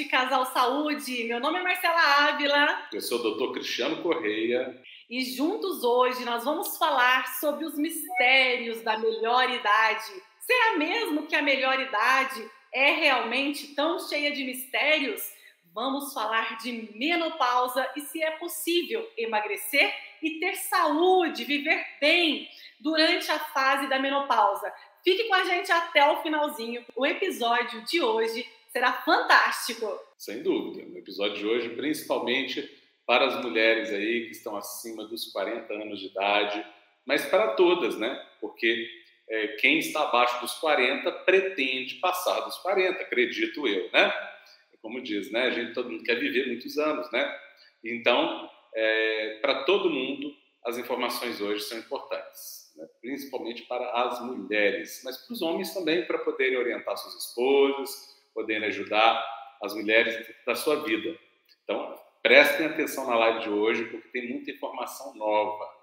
podcast Casal Saúde. Meu nome é Marcela Ávila. Eu sou o doutor Cristiano Correia. E juntos hoje nós vamos falar sobre os mistérios da melhor idade. Será mesmo que a melhor idade é realmente tão cheia de mistérios? Vamos falar de menopausa e se é possível emagrecer e ter saúde, viver bem durante a fase da menopausa. Fique com a gente até o finalzinho. O episódio de hoje será fantástico. Sem dúvida. No episódio de hoje, principalmente para as mulheres aí que estão acima dos 40 anos de idade, mas para todas, né? Porque é, quem está abaixo dos 40 pretende passar dos 40, acredito eu, né? Como diz, né? A gente todo mundo quer viver muitos anos, né? Então, é, para todo mundo, as informações hoje são importantes, né? principalmente para as mulheres, mas para os homens também, para poderem orientar suas esposas, poderem ajudar as mulheres da sua vida. Então, prestem atenção na live de hoje, porque tem muita informação nova.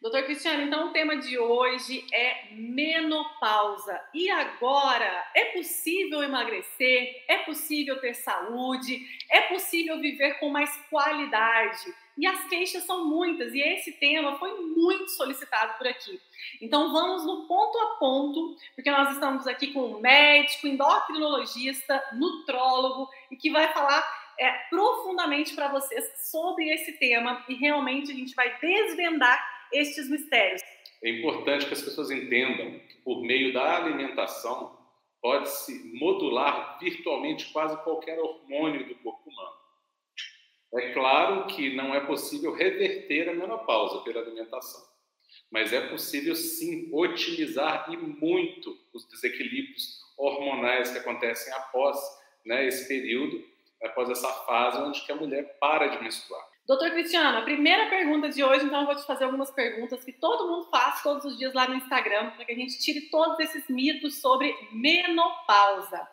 Doutor Cristiano, então o tema de hoje é menopausa. E agora? É possível emagrecer? É possível ter saúde? É possível viver com mais qualidade? E as queixas são muitas, e esse tema foi muito solicitado por aqui. Então vamos no ponto a ponto, porque nós estamos aqui com um médico, endocrinologista, nutrólogo, e que vai falar é, profundamente para vocês sobre esse tema, e realmente a gente vai desvendar estes mistérios. É importante que as pessoas entendam que por meio da alimentação pode-se modular virtualmente quase qualquer hormônio do corpo humano. É claro que não é possível reverter a menopausa pela alimentação, mas é possível sim otimizar e muito os desequilíbrios hormonais que acontecem após né, esse período, após essa fase onde a mulher para de menstruar. Doutor Cristiano, a primeira pergunta de hoje, então eu vou te fazer algumas perguntas que todo mundo faz todos os dias lá no Instagram, para que a gente tire todos esses mitos sobre menopausa.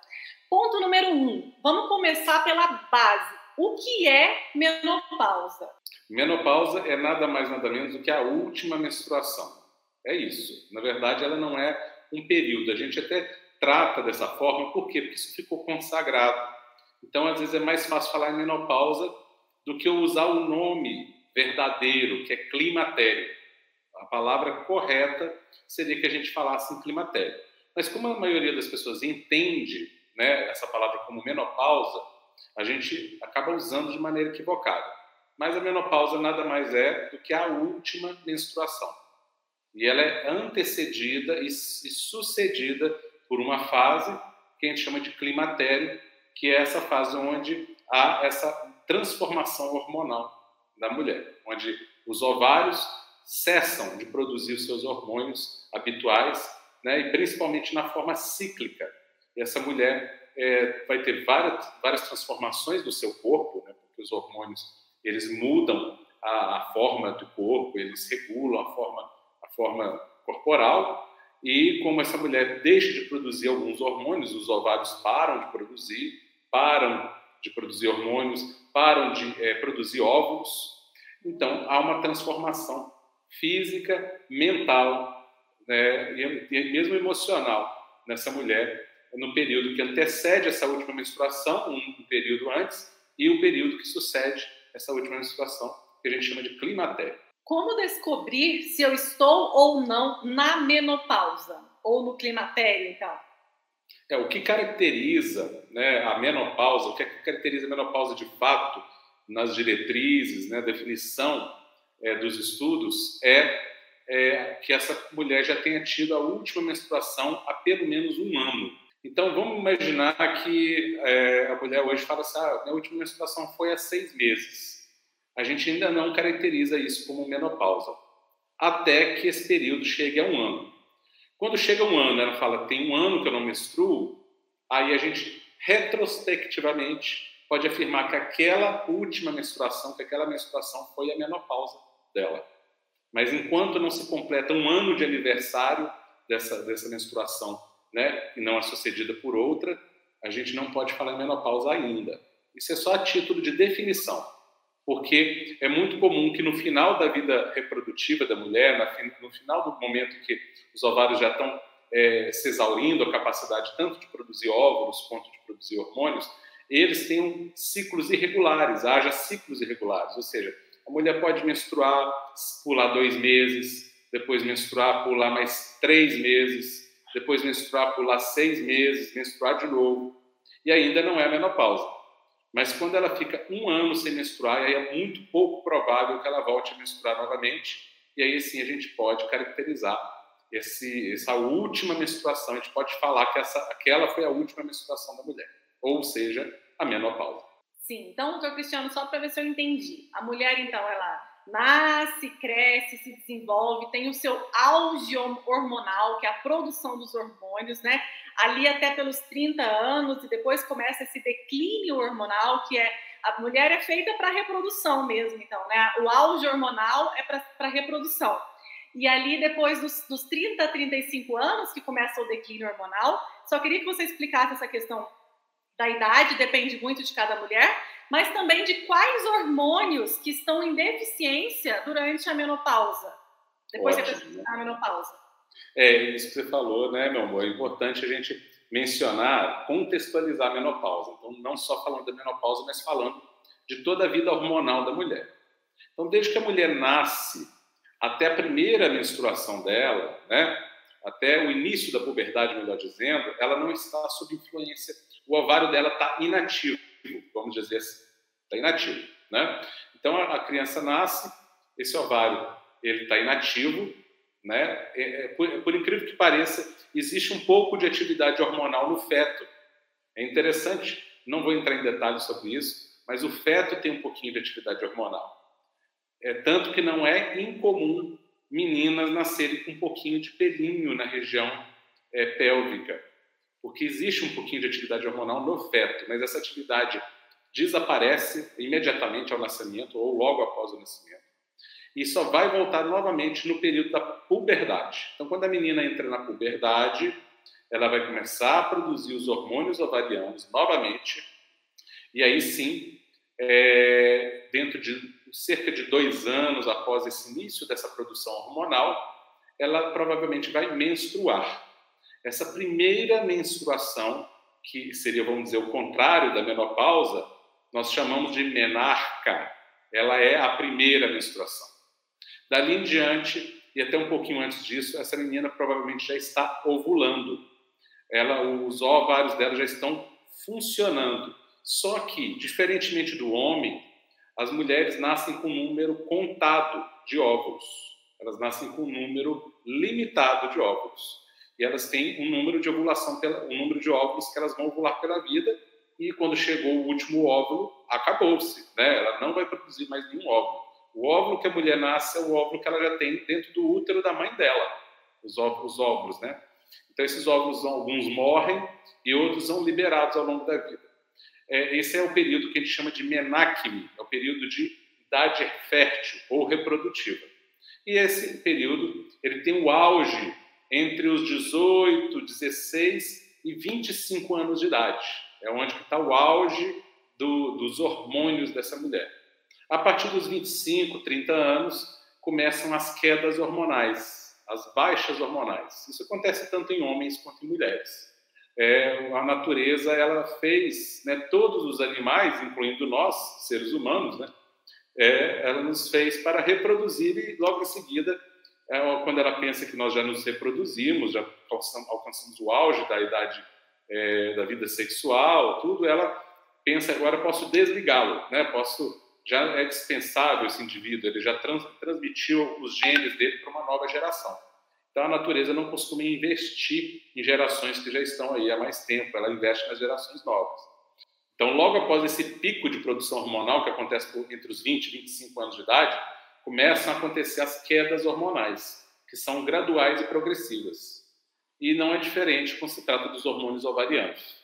Ponto número um, vamos começar pela base. O que é menopausa? Menopausa é nada mais nada menos do que a última menstruação. É isso. Na verdade, ela não é um período. A gente até trata dessa forma, por quê? Porque isso ficou consagrado. Então, às vezes é mais fácil falar em menopausa do que usar o nome verdadeiro, que é climatério. A palavra correta seria que a gente falasse em climatério. Mas como a maioria das pessoas entende né, essa palavra como menopausa, a gente acaba usando de maneira equivocada. Mas a menopausa nada mais é do que a última menstruação. E ela é antecedida e, sucedida por uma fase que a gente chama de climatério, que é essa fase onde há essa transformação hormonal da mulher, onde os ovários cessam de produzir os seus hormônios habituais, né, e principalmente na forma cíclica. E essa mulher é, vai ter várias, várias transformações do seu corpo, né, porque os hormônios eles mudam a, a, forma do corpo, eles regulam a forma, a forma corporal. E como essa mulher deixa de produzir alguns hormônios, os ovários param de produzir, param de produzir hormônios, param de é, produzir óvulos. Então, há uma transformação física, mental né, e mesmo emocional nessa mulher no período que antecede essa última menstruação, um período antes, e o período que sucede essa última menstruação, que a gente chama de climatério. Como descobrir se eu estou ou não na menopausa ou no climatério, então? É, o que caracteriza né, a menopausa, o que, é que caracteriza a menopausa de fato nas diretrizes, né, definição é, dos estudos, é, é, que essa mulher já tenha tido a última menstruação há pelo menos um ano. Então, vamos imaginar que é, a mulher hoje fala assim: ah, minha última menstruação foi há seis meses. A gente ainda não caracteriza isso como menopausa, até que esse período chegue a um ano. Quando chega um ano, ela fala, tem um ano que eu não menstruo, aí a gente retrospectivamente pode afirmar que aquela última menstruação, que aquela menstruação foi a menopausa dela. Mas enquanto não se completa um ano de aniversário dessa, dessa menstruação, né, não é sucedida por outra, a gente não pode falar em menopausa ainda. Isso é só a título de definição porque é muito comum que no final da vida reprodutiva da mulher, no final do momento que os ovários já estão é, se exaurindo a capacidade tanto de produzir óvulos quanto de produzir hormônios, eles tenham ciclos irregulares, haja ciclos irregulares, ou seja, a mulher pode menstruar, pular dois meses, depois menstruar, pular mais três meses, depois menstruar, pular seis meses, menstruar de novo, e ainda não é menopausa. Mas quando ela fica um ano sem menstruar, aí é muito pouco provável que ela volte a menstruar novamente, e aí sim a gente pode caracterizar esse, essa última menstruação, a gente pode falar que essa, aquela foi a última menstruação da mulher, ou seja, a menopausa. Sim, então, doutor Cristiano, só para ver se eu entendi. A mulher, então, ela nasce, cresce, se desenvolve, tem o seu auge hormonal, que é a produção dos hormônios, né? Ali até pelos 30 anos, e depois começa esse declínio hormonal, que é a mulher é feita para reprodução mesmo, então, né? O auge hormonal é para reprodução. E ali, depois dos, dos 30 a 35 anos, que começa o declínio hormonal, só queria que você explicasse essa questão da idade, depende muito de cada mulher, mas também de quais hormônios que estão em deficiência durante a menopausa, depois Ótimo, né? a menopausa. É isso que você falou, né, meu amor? É importante a gente mencionar, contextualizar a menopausa. Então, não só falando da menopausa, mas falando de toda a vida hormonal da mulher. Então, desde que a mulher nasce até a primeira menstruação dela, né, até o início da puberdade, melhor dizendo, ela não está sob influência, o ovário dela está inativo vamos dizer assim, está inativo, né? Então a, criança nasce, esse ovário ele está inativo, né? É, é, por, por, incrível que pareça, existe um pouco de atividade hormonal no feto. É interessante, não vou entrar em detalhes sobre isso, mas o feto tem um pouquinho de atividade hormonal. É tanto que não é incomum meninas nascerem com um pouquinho de pelinho na região é, pélvica porque existe um pouquinho de atividade hormonal no feto, mas essa atividade desaparece imediatamente ao nascimento ou logo após o nascimento. E só vai voltar novamente no período da puberdade. Então, quando a menina entra na puberdade, ela vai começar a produzir os hormônios ovarianos novamente, e aí sim, é, dentro de cerca de dois anos após esse início dessa produção hormonal, ela provavelmente vai menstruar. Essa primeira menstruação, que seria, vamos dizer, o contrário da menopausa, nós chamamos de menarca. Ela é a primeira menstruação. Dali em diante, e até um pouquinho antes disso, essa menina provavelmente já está ovulando. Ela, os ovários dela já estão funcionando. Só que, diferentemente do homem, as mulheres nascem com um número contado de óvulos. Elas nascem com um número limitado de óvulos e elas têm um número de ovulação, um número de óvulos que elas vão ovular pela vida, e quando chegou o último óvulo, acabou-se, né? Ela não vai produzir mais nenhum óvulo. O óvulo que a mulher nasce é o óvulo que ela já tem dentro do útero da mãe dela, os óvulos, os óvulos né? Então esses óvulos, alguns morrem e outros são liberados ao longo da vida. É, esse é o período que a gente chama de o período de idade fértil ou reprodutiva. E esse período ele tem o auge entre os 18, 16 e 25 anos de idade. É onde está o auge do, dos hormônios dessa mulher. A partir dos 25, 30 anos, começam as quedas hormonais, as baixas hormonais. Isso acontece tanto em homens quanto em mulheres. É, a natureza ela fez, né, todos os animais, incluindo nós, seres humanos, né, é, ela nos fez para reproduzir e logo em seguida é, quando ela pensa que nós já nos reproduzimos, já alcançamos o auge da idade é, da vida sexual, tudo, ela pensa agora posso desligá-lo, né? Posso já é dispensável esse indivíduo, ele já trans, transmitiu os genes dele para uma nova geração. Então a natureza não costuma investir em gerações que já estão aí há mais tempo, ela investe nas gerações novas. Então, logo após esse pico de produção hormonal que acontece entre os 20 e 25 anos de idade, começam a acontecer as quedas hormonais, que são graduais e progressivas. E não é diferente quando se trata dos hormônios ovarianos.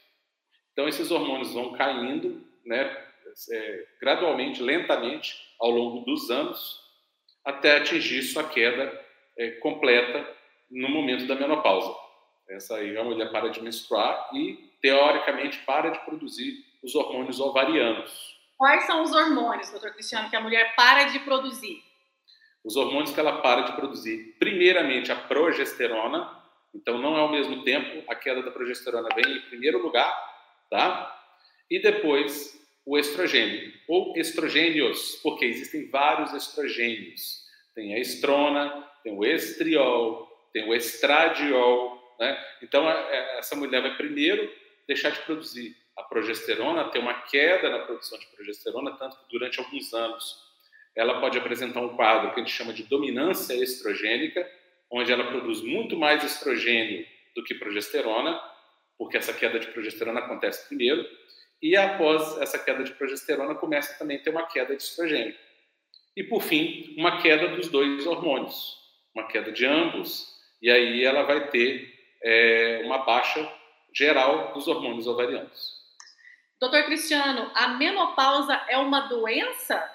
Então, esses hormônios vão caindo né, é, gradualmente, lentamente, ao longo dos anos, até atingir sua queda é, completa no momento da menopausa. Essa aí a mulher para de menstruar e, teoricamente, para de produzir os hormônios ovarianos. Quais são os hormônios, doutor Cristiano, que a mulher para de produzir? os hormônios que ela para de produzir. Primeiramente, a progesterona. Então, não é ao mesmo tempo, a queda da progesterona vem em primeiro lugar, tá? e depois o estrogênio, ou estrogênios, porque existem vários estrogênios. Tem a estrona, tem o estriol, tem o estradiol. Né? Então, é, essa mulher vai primeiro deixar de produzir a progesterona, ter uma queda na produção de progesterona, tanto que durante alguns anos ela pode apresentar um quadro que a gente chama de dominância estrogênica, onde ela produz muito mais estrogênio do que progesterona, porque essa queda de progesterona acontece primeiro, e após essa queda de progesterona começa também a ter uma queda de estrogênio. E por fim, uma queda dos dois hormônios, uma queda de ambos, e aí ela vai ter é, uma baixa geral dos hormônios ovarianos. Doutor Cristiano, a menopausa é uma doença?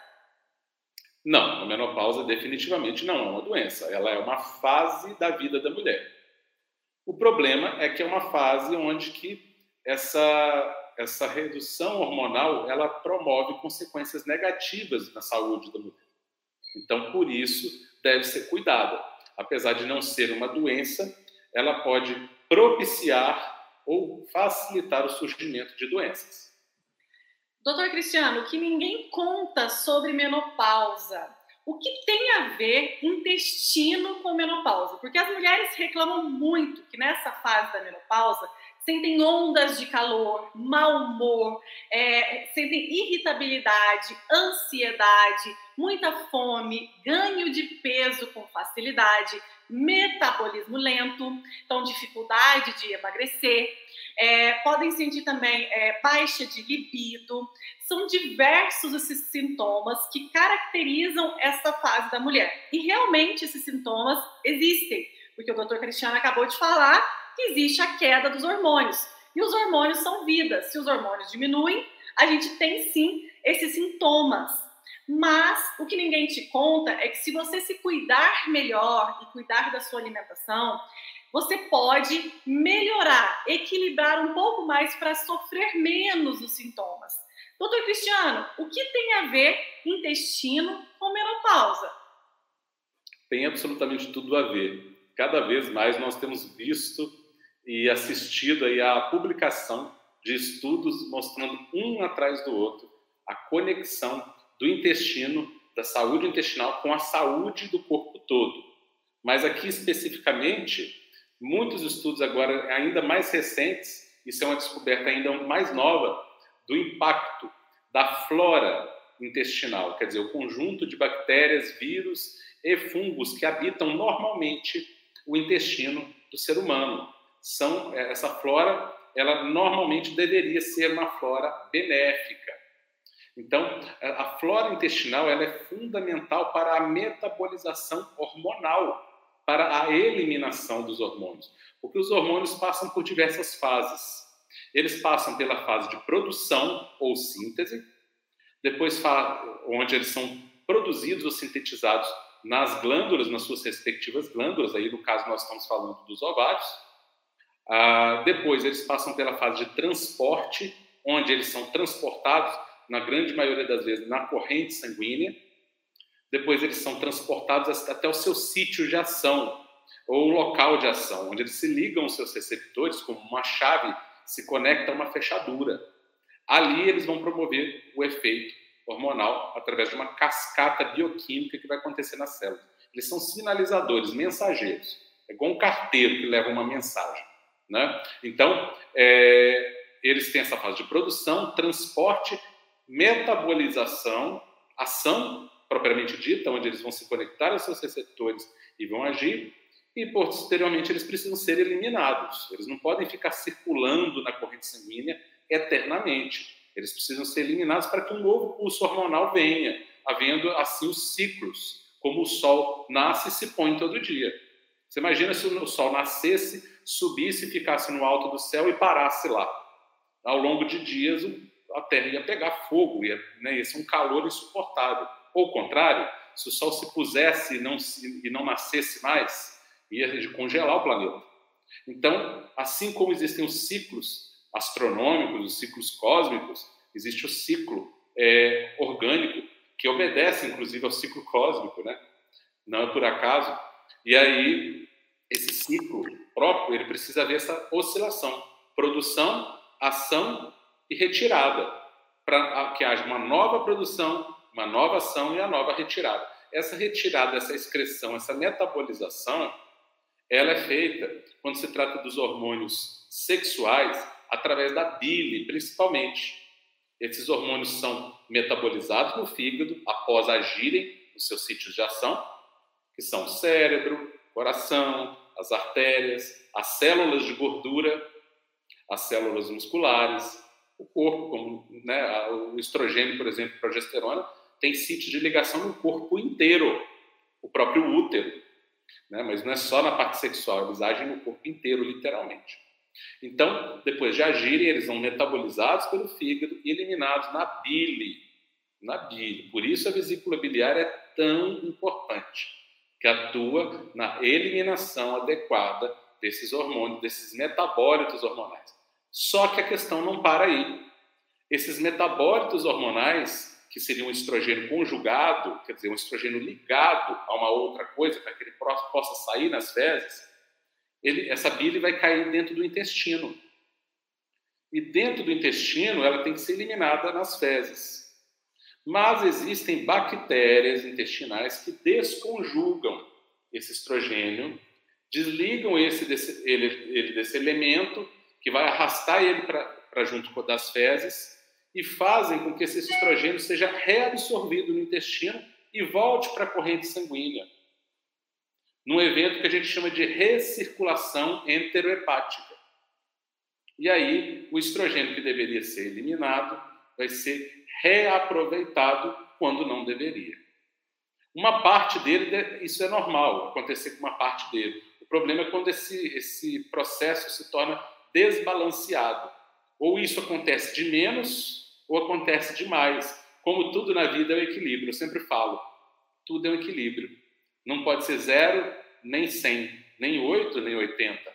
Não, a menopausa definitivamente não é uma doença. Ela é uma fase da vida da mulher. O problema é que é uma fase onde que essa essa redução hormonal ela promove consequências negativas na saúde da mulher. Então, por isso, deve ser cuidada. Apesar de não ser uma doença, ela pode propiciar ou facilitar o surgimento de doenças. Doutor Cristiano, que ninguém conta sobre menopausa? O que tem a ver intestino com menopausa? Porque as mulheres reclamam muito que nessa fase da menopausa sentem ondas de calor, mau humor, é, sentem irritabilidade, ansiedade, muita fome, ganho de peso com facilidade, metabolismo lento, então dificuldade de emagrecer, é, podem sentir também é, baixa de libido. São diversos esses sintomas que caracterizam essa fase da mulher. E realmente esses sintomas existem, porque o doutor Cristiano acabou de falar que existe a queda dos hormônios. E os hormônios são vida. Se os hormônios diminuem, a gente tem sim esses sintomas. Mas o que ninguém te conta é que se você se cuidar melhor e cuidar da sua alimentação, você pode melhorar, equilibrar um pouco mais para sofrer menos os sintomas. Doutor Cristiano, o que tem a ver intestino com menopausa? Tem absolutamente tudo a ver. Cada vez mais nós temos visto e assistido aí a publicação de estudos mostrando um atrás do outro a conexão do intestino, da saúde intestinal com a saúde do corpo todo. Mas aqui especificamente, muitos estudos agora ainda mais recentes, isso é uma descoberta ainda mais nova do impacto da flora intestinal, quer dizer, o conjunto de bactérias, vírus e fungos que habitam normalmente o intestino do ser humano são é, essa flora, ela normalmente deveria ser uma flora benéfica. Então, a flora intestinal ela é fundamental para a metabolização hormonal, para a eliminação dos hormônios, porque os hormônios passam por diversas fases. Eles passam pela fase de produção ou síntese, depois onde eles são produzidos ou sintetizados nas glândulas, nas suas respectivas glândulas, aí no caso nós estamos falando dos ovários, ah, depois, eles passam pela fase de transporte, onde eles são transportados, na grande maioria das vezes, na corrente sanguínea. Depois, eles são transportados até o seu sítio de ação, ou local de ação, onde eles se ligam aos seus receptores, como uma chave se conecta a uma fechadura. Ali, eles vão promover o efeito hormonal através de uma cascata bioquímica que vai acontecer na célula. Eles são sinalizadores, mensageiros. É igual um carteiro que leva uma mensagem. Né? Então, é, eles têm essa fase de produção, transporte, metabolização, ação propriamente dita, onde eles vão se conectar aos seus receptores e vão agir, e posteriormente eles precisam ser eliminados. Eles não podem ficar circulando na corrente sanguínea eternamente. Eles precisam ser eliminados para que um novo pulso hormonal venha, havendo assim os ciclos, como o Sol nasce e se põe todo dia. Você imagina se o Sol nascesse subisse e ficasse no alto do céu e parasse lá. Ao longo de dias, a Terra ia pegar fogo, ia, né, ia ser um calor insuportável. Ou contrário, se o Sol se pusesse e não, e não nascesse mais, ia congelar o planeta. Então, assim como existem os ciclos astronômicos, os ciclos cósmicos, existe o ciclo é, orgânico, que obedece, inclusive, ao ciclo cósmico, né? Não é por acaso. E aí, esse ciclo próprio, ele precisa ver essa oscilação, produção, ação e retirada, para que haja uma nova produção, uma nova ação e a nova retirada. Essa retirada, essa excreção, essa metabolização, ela é feita quando se trata dos hormônios sexuais através da bile, principalmente. Esses hormônios são metabolizados no fígado após agirem nos seus sítios de ação, que são o cérebro, coração, as artérias, as células de gordura, as células musculares, o corpo, como né, o estrogênio, por exemplo, progesterona, tem sítios de ligação no corpo inteiro, o próprio útero. Né? Mas não é só na parte sexual, eles agem no corpo inteiro, literalmente. Então, depois de agirem, eles são metabolizados pelo fígado e eliminados na bile. Na bile. Por isso a vesícula biliar é tão importante, que atua na eliminação adequada desses hormônios, desses metabólitos hormonais. Só que a questão não para aí. Esses metabólitos hormonais, que seriam um estrogênio conjugado, quer dizer, um estrogênio ligado a uma outra coisa, para que ele possa sair nas fezes, ele, essa bile vai cair dentro do intestino. E dentro do intestino, ela tem que ser eliminada nas fezes. Mas existem bactérias intestinais que desconjugam esse estrogênio, desligam esse desse, ele, ele desse elemento que vai arrastar ele para junto das fezes e fazem com que esse estrogênio seja reabsorvido no intestino e volte para a corrente sanguínea num evento que a gente chama de recirculação enterohepática. E aí, o estrogênio que deveria ser eliminado vai ser reaproveitado quando não deveria. Uma parte dele, isso é normal, acontecer com uma parte dele. O problema é quando esse, esse processo se torna desbalanceado. Ou isso acontece de menos, ou acontece de mais. Como tudo na vida é um equilíbrio, eu sempre falo, tudo é um equilíbrio. Não pode ser zero, nem 100, nem 8, nem 80.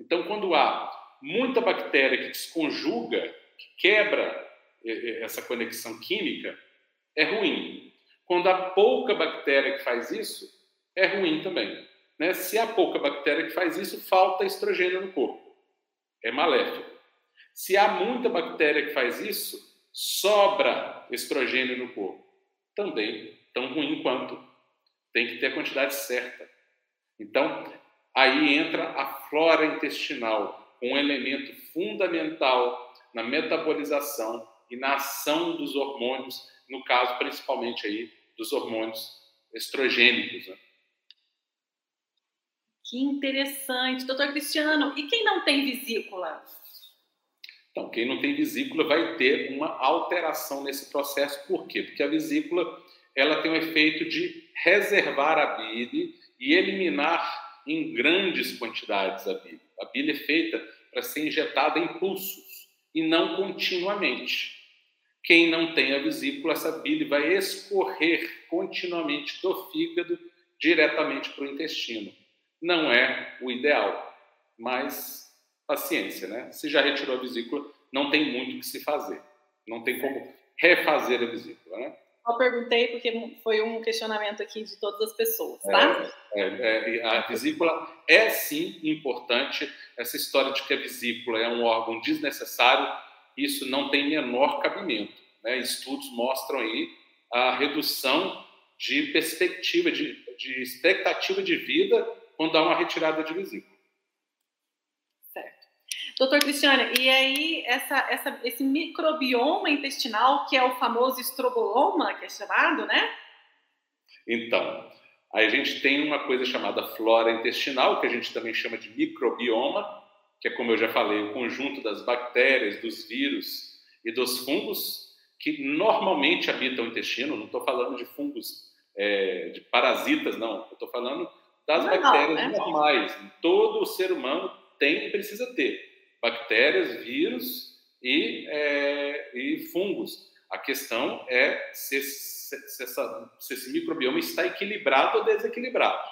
Então, quando há muita bactéria que desconjuga, que quebra essa conexão química, é ruim. Quando há pouca bactéria que faz isso, é ruim também. Né? Se há pouca bactéria que faz isso, falta estrogênio no corpo. É maléfico. Se há muita bactéria que faz isso, sobra estrogênio no corpo. Também tão ruim quanto. Tem que ter a quantidade certa. Então, aí entra a flora intestinal, um elemento fundamental na metabolização e na ação dos hormônios, no caso principalmente aí dos hormônios estrogênicos. Né? Que interessante, doutor Cristiano. E quem não tem vesícula? Então, quem não tem vesícula vai ter uma alteração nesse processo. Por quê? Porque a vesícula ela tem o efeito de reservar a bile e eliminar em grandes quantidades a bile. A bile é feita para ser injetada em pulsos e não continuamente. Quem não tem a vesícula, essa bile vai escorrer continuamente do fígado diretamente para o intestino. Não é o ideal, mas paciência, né? Se já retirou a vesícula, não tem muito o que se fazer. Não tem como refazer a vesícula, né? Só perguntei porque foi um questionamento aqui de todas as pessoas, tá? É, é, é, a vesícula é sim importante. Essa história de que a vesícula é um órgão desnecessário, isso não tem menor cabimento. Né? Estudos mostram aí a redução de perspectiva, de, de expectativa de vida quando há uma retirada de vesícula. Doutor Cristiane, e aí essa, essa, esse microbioma intestinal, que é o famoso estroboloma, que é chamado, né? Então, aí a gente tem uma coisa chamada flora intestinal, que a gente também chama de microbioma, que é, como eu já falei, o conjunto das bactérias, dos vírus e dos fungos que normalmente habitam o intestino. Não estou falando de fungos, é, de parasitas, não. Estou falando das Normal, bactérias né? normais. Todo ser humano tem e precisa ter bactérias, vírus e, é, e fungos. A questão é se, se, se, essa, se, esse microbioma está equilibrado ou desequilibrado.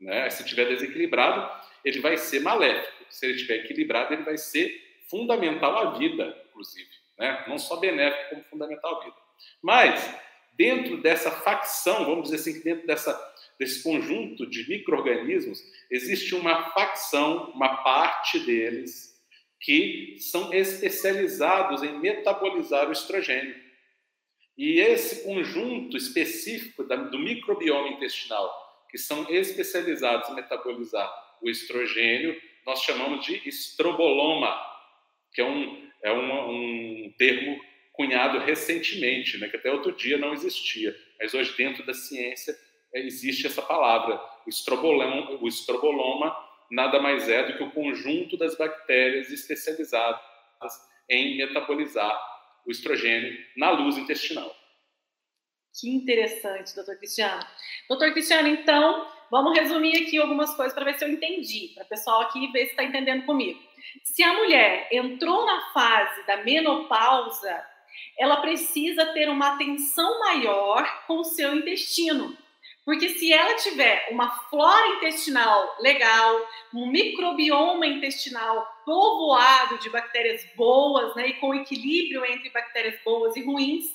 Né? Se estiver desequilibrado, ele vai ser maléfico. Se ele estiver equilibrado, ele vai ser fundamental à vida, inclusive. Né? Não só benéfico, como fundamental à vida. Mas, dentro dessa facção, vamos dizer assim, dentro dessa, desse conjunto de micro-organismos, existe uma facção, uma parte deles, que são especializados em metabolizar o estrogênio. E esse conjunto específico do microbioma intestinal, que são especializados em metabolizar o estrogênio, nós chamamos de estroboloma, que é um, é um, um termo cunhado recentemente, né, que até outro dia não existia, mas hoje dentro da ciência é, existe essa palavra. O estroboloma, o estroboloma nada mais é do que o conjunto das bactérias especializadas em metabolizar o estrogênio na luz intestinal. Que interessante, doutor Cristiano. Doutor Cristiano, então, vamos resumir aqui algumas coisas para ver se eu entendi, para o pessoal aqui ver se está entendendo comigo. Se a mulher entrou na fase da menopausa, ela precisa ter uma atenção maior com o seu intestino. Porque se ela tiver uma flora intestinal legal, um microbioma intestinal povoado de bactérias boas, né, e com equilíbrio entre bactérias boas e ruins,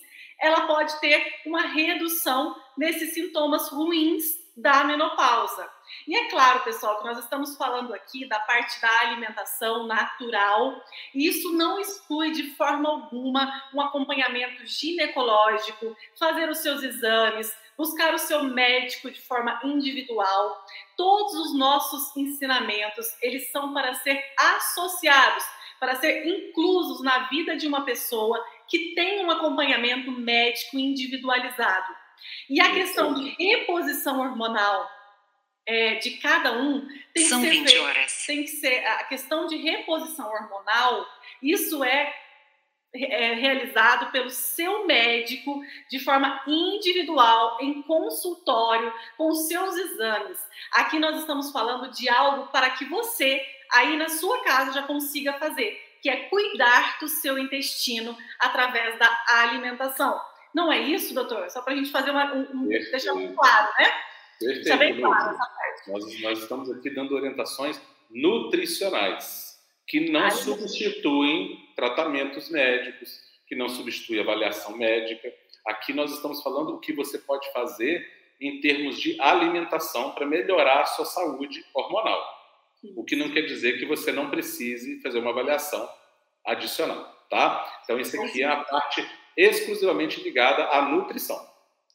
ela pode ter uma redução nesses sintomas ruins da menopausa. E é claro, pessoal, que nós estamos falando aqui da parte da alimentação natural, e isso não exclui de forma alguma um acompanhamento ginecológico, fazer os seus exames, buscar o seu médico de forma individual. Todos os nossos ensinamentos, eles são para ser associados, para ser inclusos na vida de uma pessoa que tem um acompanhamento médico individualizado. E a questão de reposição hormonal é, de cada um tem São que, ser, 20 horas. tem que ser a questão de reposição hormonal. Isso é é, realizado pelo seu médico de forma individual, em consultório, com os seus exames. Aqui nós estamos falando de algo para que você, aí na sua casa, já consiga fazer, que é cuidar do seu intestino através da alimentação. Não é isso, doutor? Só para a gente fazer uma, um, um deixar bem claro, né? Perfeito. Deixar bem claro essa parte. Nós, nós estamos aqui dando orientações nutricionais que não Ai, substituem tratamentos médicos, que não substituem avaliação médica. Aqui nós estamos falando o que você pode fazer em termos de alimentação para melhorar a sua saúde hormonal. O que não quer dizer que você não precise fazer uma avaliação adicional, tá? Então, isso aqui é a parte exclusivamente ligada à nutrição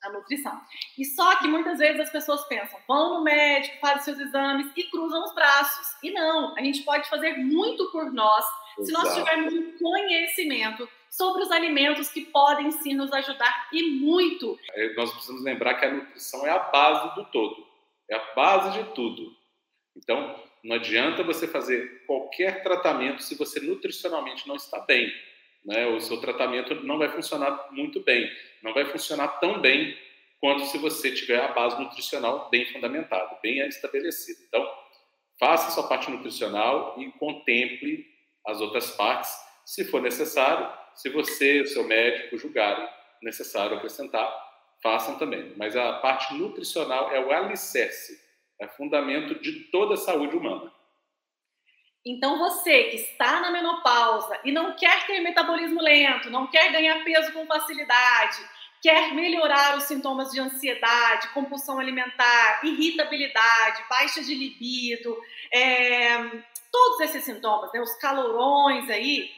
a nutrição. E só que muitas vezes as pessoas pensam, vão no médico, fazem seus exames e cruzam os braços. E não, a gente pode fazer muito por nós Exato. se nós tivermos um conhecimento sobre os alimentos que podem sim nos ajudar e muito. É, nós precisamos lembrar que a nutrição é a base do todo, é a base de tudo. Então, não adianta você fazer qualquer tratamento se você nutricionalmente não está bem né, o seu tratamento não vai funcionar muito bem, não vai funcionar tão bem quanto se você tiver a base nutricional bem fundamentada, bem estabelecida. Então, faça sua parte nutricional e contemple as outras partes, se for necessário, se você e o seu médico julgarem necessário acrescentar, façam também. Mas a parte nutricional é o alicerce, é fundamento de toda a saúde humana. Então, você que está na menopausa e não quer ter metabolismo lento, não quer ganhar peso com facilidade, quer melhorar os sintomas de ansiedade, compulsão alimentar, irritabilidade, baixa de libido, é, todos esses sintomas, né, os calorões aí,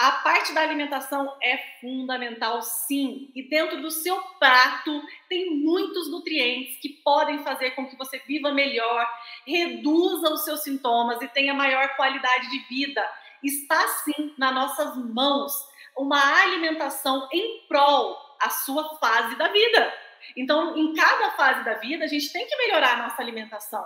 a parte da alimentação é fundamental, sim. E dentro do seu prato tem muitos nutrientes que podem fazer com que você viva melhor, reduza os seus sintomas e tenha maior qualidade de vida. Está sim nas nossas mãos uma alimentação em prol a sua fase da vida. Então, em cada fase da vida, a gente tem que melhorar a nossa alimentação.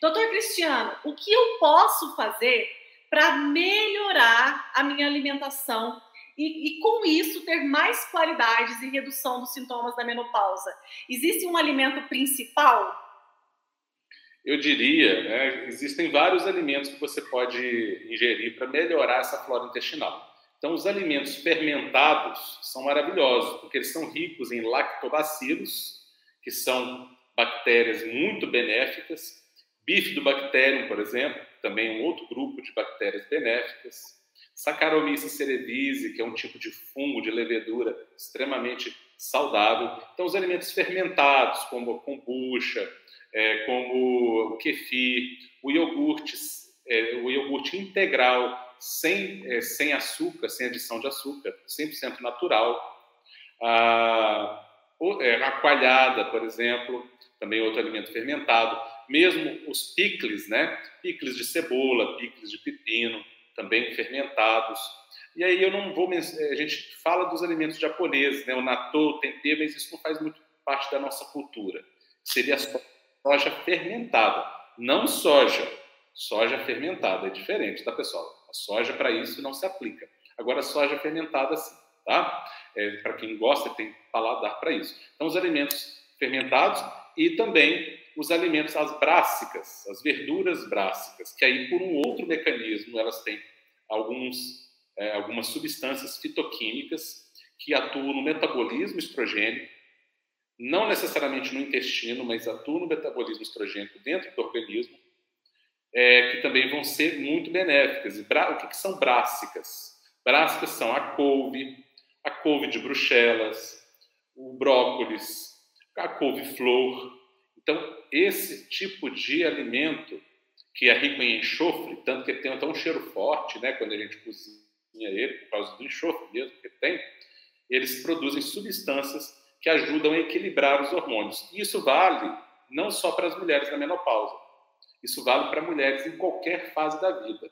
Doutor Cristiano, o que eu posso fazer para melhorar a minha alimentação e, e, com isso ter mais qualidades e redução dos sintomas da menopausa. Existe um alimento principal? Eu diria, né, existem vários alimentos que você pode ingerir para melhorar essa flora intestinal. Então, os alimentos fermentados são maravilhosos, porque eles são ricos em lactobacilos, que são bactérias muito benéficas, bifidobacterium, por exemplo, também um outro grupo de bactérias benéficas. Saccharomyces cerevisiae, que é um tipo de fungo de levedura extremamente saudável. Então, os alimentos fermentados, como a kombucha, é, como o kefir, o iogurte, é, o iogurte integral, sem, é, sem açúcar, sem adição de açúcar, 100% natural. A, é, a coalhada, por exemplo, também outro alimento fermentado. Mesmo os picles, né? Picles de cebola, picles de pepino, também fermentados. E aí eu não vou... A gente fala dos alimentos japoneses, né? O natto, o tempero, mas isso não faz muito parte da nossa cultura. Seria soja fermentada, não soja. Soja fermentada é diferente, tá, pessoal? A soja para isso não se aplica. Agora, soja fermentada, sim, tá? É, para quem gosta, tem paladar para isso. Então, os alimentos fermentados e também os alimentos, as brássicas, as verduras brássicas, que aí, por um outro mecanismo, elas têm alguns, é, algumas substâncias fitoquímicas que atuam no metabolismo estrogênico, não necessariamente no intestino, mas atuam no metabolismo estrogênico dentro do organismo, é, que também vão ser muito benéficas. E o que, que são brássicas? Brássicas são a couve, a couve de Bruxelas, o brócolis, a couve-flor. Então, esse tipo de alimento que é rico em enxofre, tanto que tem até um cheiro forte, né, quando a gente cozinha ele, por causa do enxofre mesmo que tem, eles produzem substâncias que ajudam a equilibrar os hormônios. E isso vale não só para as mulheres na menopausa, isso vale para mulheres em qualquer fase da vida,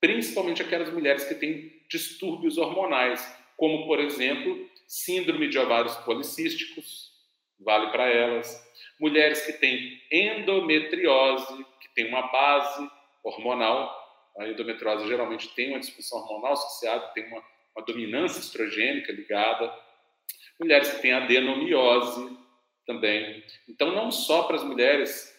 principalmente aquelas mulheres que têm distúrbios hormonais, como, por exemplo, síndrome de ovários policísticos, vale para elas. Mulheres que têm endometriose, que tem uma base hormonal, a endometriose geralmente tem uma disfunção hormonal associada, tem uma, uma dominância estrogênica ligada. Mulheres que têm adenomiose também. Então, não só para as mulheres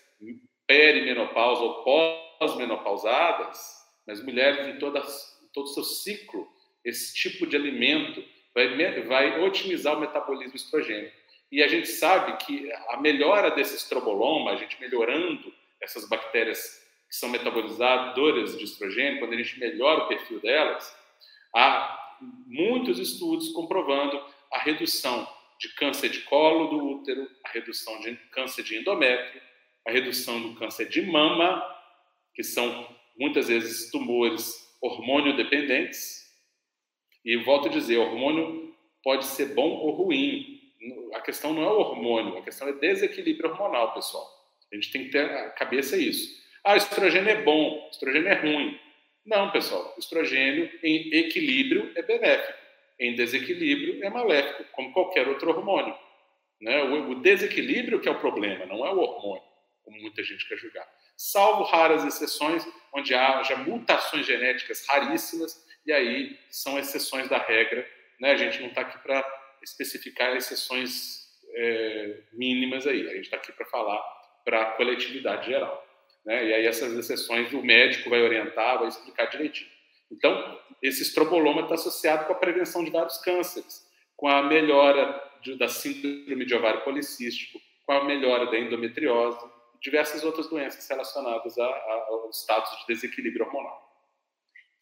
perimenopausa ou pós-menopausadas, mas mulheres em, todas, todo o seu ciclo, esse tipo de alimento vai, vai otimizar o metabolismo estrogênico. E a gente sabe que a melhora desse estroboloma, a gente melhorando essas bactérias que são metabolizadoras de estrogênio, quando a gente melhora o perfil delas, há muitos estudos comprovando a redução de câncer de colo do útero, a redução de câncer de endométrio, a redução do câncer de mama, que são muitas vezes tumores hormônio dependentes. E volto a dizer, hormônio pode ser bom ou ruim. A questão não é o hormônio, a questão é desequilíbrio hormonal, pessoal. A gente tem que ter a cabeça isso. Ah, estrogênio é bom, estrogênio é ruim. Não, pessoal. Estrogênio em equilíbrio é benéfico, em desequilíbrio é maléfico, como qualquer outro hormônio. Né? O desequilíbrio que é o problema, não é o hormônio como muita gente quer julgar. Salvo raras exceções, onde haja mutações genéticas raríssimas, e aí são exceções da regra. Né? A gente não está aqui para especificar exceções é, mínimas aí, a gente está aqui para falar para a coletividade geral. Né? E aí essas exceções o médico vai orientar, vai explicar direitinho. Então, esse estroboloma está associado com a prevenção de vários cânceres, com a melhora de, da síndrome de ovário policístico, com a melhora da endometriose, diversas outras doenças relacionadas ao status de desequilíbrio hormonal.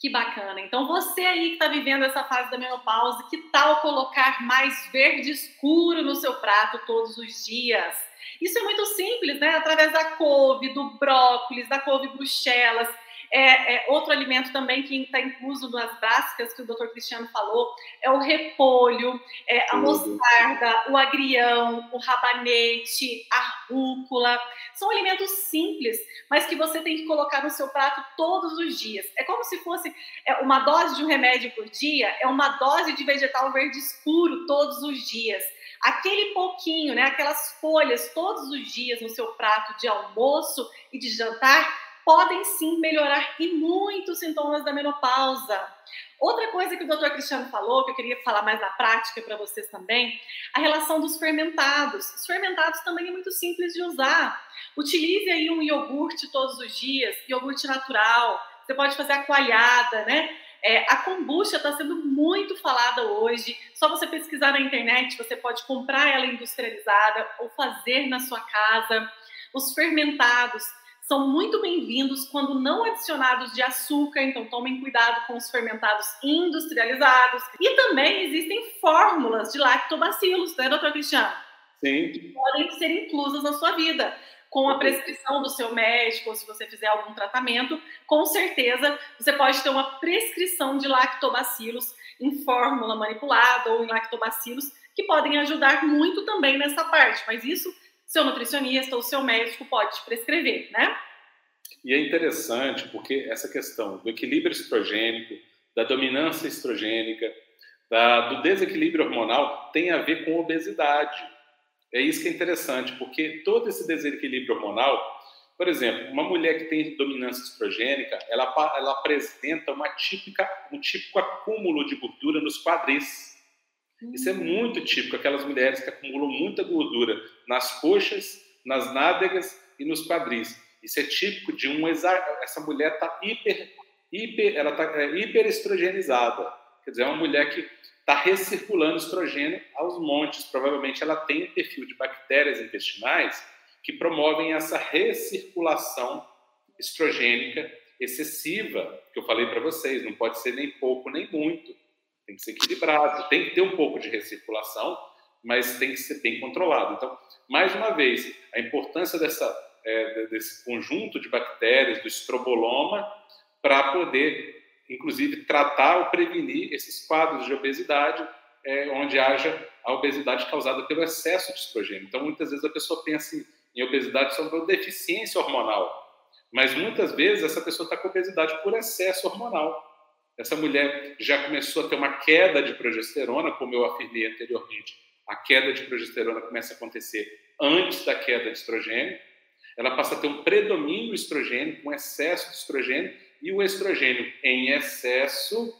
Que bacana. Então, você aí que está vivendo essa fase da menopausa, que tal colocar mais verde escuro no seu prato todos os dias? Isso é muito simples, né? Através da couve, do brócolis, da couve bruxelas, é, é, outro alimento também que está incluso nas básicas que o Dr. Cristiano falou é o repolho, é, a mostarda, o agrião, o rabanete, a rúcula. São alimentos simples, mas que você tem que colocar no seu prato todos os dias. É como se fosse é, uma dose de um remédio por dia, é uma dose de vegetal verde escuro todos os dias aquele pouquinho, né, aquelas folhas todos os dias no seu prato de almoço e de jantar podem sim melhorar e muito os sintomas da menopausa. Outra coisa que o Dr. Cristiano falou, que eu queria falar mais na prática para vocês também, a relação dos fermentados. Os fermentados também é muito simples de usar. Utilize aí um iogurte todos os dias, iogurte natural. Você pode fazer a coalhada, né? É, a kombucha está sendo muito falada hoje. Só você pesquisar na internet, você pode comprar ela industrializada ou fazer na sua casa. Os fermentados são muito bem-vindos quando não adicionados de açúcar, então tomem cuidado com os fermentados industrializados. E também existem fórmulas de lactobacilos, né, doutor Cristiano? Sim. Que podem ser inclusas na sua vida. com a prescrição do seu médico, ou se você fizer algum tratamento, com certeza você pode ter uma prescrição de lactobacilos em fórmula manipulada ou em lactobacilos, que podem ajudar muito também nessa parte. Mas isso, seu nutricionista ou seu médico pode te prescrever, né? E é interessante porque essa questão do equilíbrio estrogênico, da dominância estrogênica, da, do desequilíbrio hormonal tem a ver com obesidade. É isso que é interessante, porque todo esse desequilíbrio hormonal, por exemplo, uma mulher que tem dominância estrogênica, ela, ela apresenta uma típica, um típico acúmulo de gordura nos quadris. Isso é muito típico, aquelas mulheres que acumulam muita gordura nas coxas, nas nádegas e nos quadris. Isso é típico de um essa mulher está hiper, hiper, ela está é, hiperestrogenizada. Quer dizer, é uma mulher que está recirculando estrogênio aos montes. Provavelmente ela tem um perfil de bactérias intestinais que promovem essa recirculação estrogênica excessiva, que eu falei para vocês, não pode ser nem pouco nem muito, tem que ser equilibrado, tem que ter um pouco de recirculação, mas tem que ser bem controlado. Então, mais uma vez, a importância dessa, é, desse conjunto de bactérias, do estroboloma, para poder inclusive tratar ou prevenir esses quadros de obesidade, é, onde haja a obesidade causada pelo excesso de estrogênio. Então, muitas vezes a pessoa pensa em, em obesidade só por deficiência hormonal, mas muitas vezes essa pessoa está com obesidade por excesso hormonal. Essa mulher já começou a ter uma queda de progesterona, como eu afirmei anteriormente. A queda de progesterona começa a acontecer antes da queda de estrogênio. Ela passa a ter um predomínio estrogênico, um excesso de estrogênio, e o estrogênio em excesso